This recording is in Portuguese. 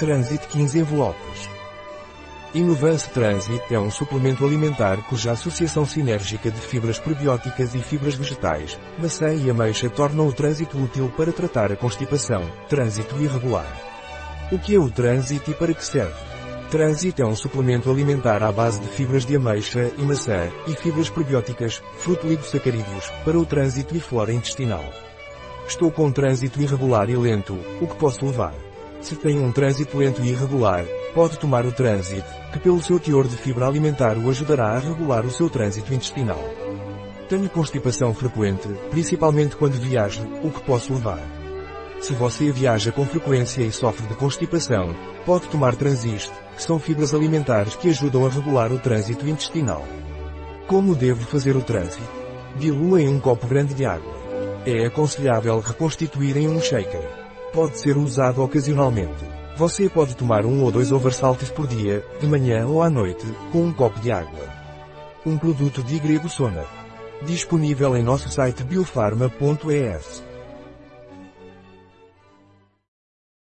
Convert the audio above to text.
Transit 15 envelopes. Inovance Transit é um suplemento alimentar cuja associação sinérgica de fibras prebióticas e fibras vegetais, maçã e ameixa tornam o trânsito útil para tratar a constipação, trânsito irregular. O que é o trânsito e para que serve? Trânsito é um suplemento alimentar à base de fibras de ameixa e maçã, e fibras prebióticas, fruto-ligosacarídeos, para o trânsito e flora intestinal. Estou com trânsito irregular e lento, o que posso levar? Se tem um trânsito lento e irregular, pode tomar o trânsito, que pelo seu teor de fibra alimentar o ajudará a regular o seu trânsito intestinal. Tenho constipação frequente, principalmente quando viajo, o que posso levar? Se você viaja com frequência e sofre de constipação, pode tomar Transiste, que são fibras alimentares que ajudam a regular o trânsito intestinal. Como devo fazer o trânsito? Dilua em um copo grande de água. É aconselhável reconstituir em um shaker. Pode ser usado ocasionalmente. Você pode tomar um ou dois oversaltes por dia, de manhã ou à noite, com um copo de água. Um produto de Grego Sona. Disponível em nosso site biofarma.es.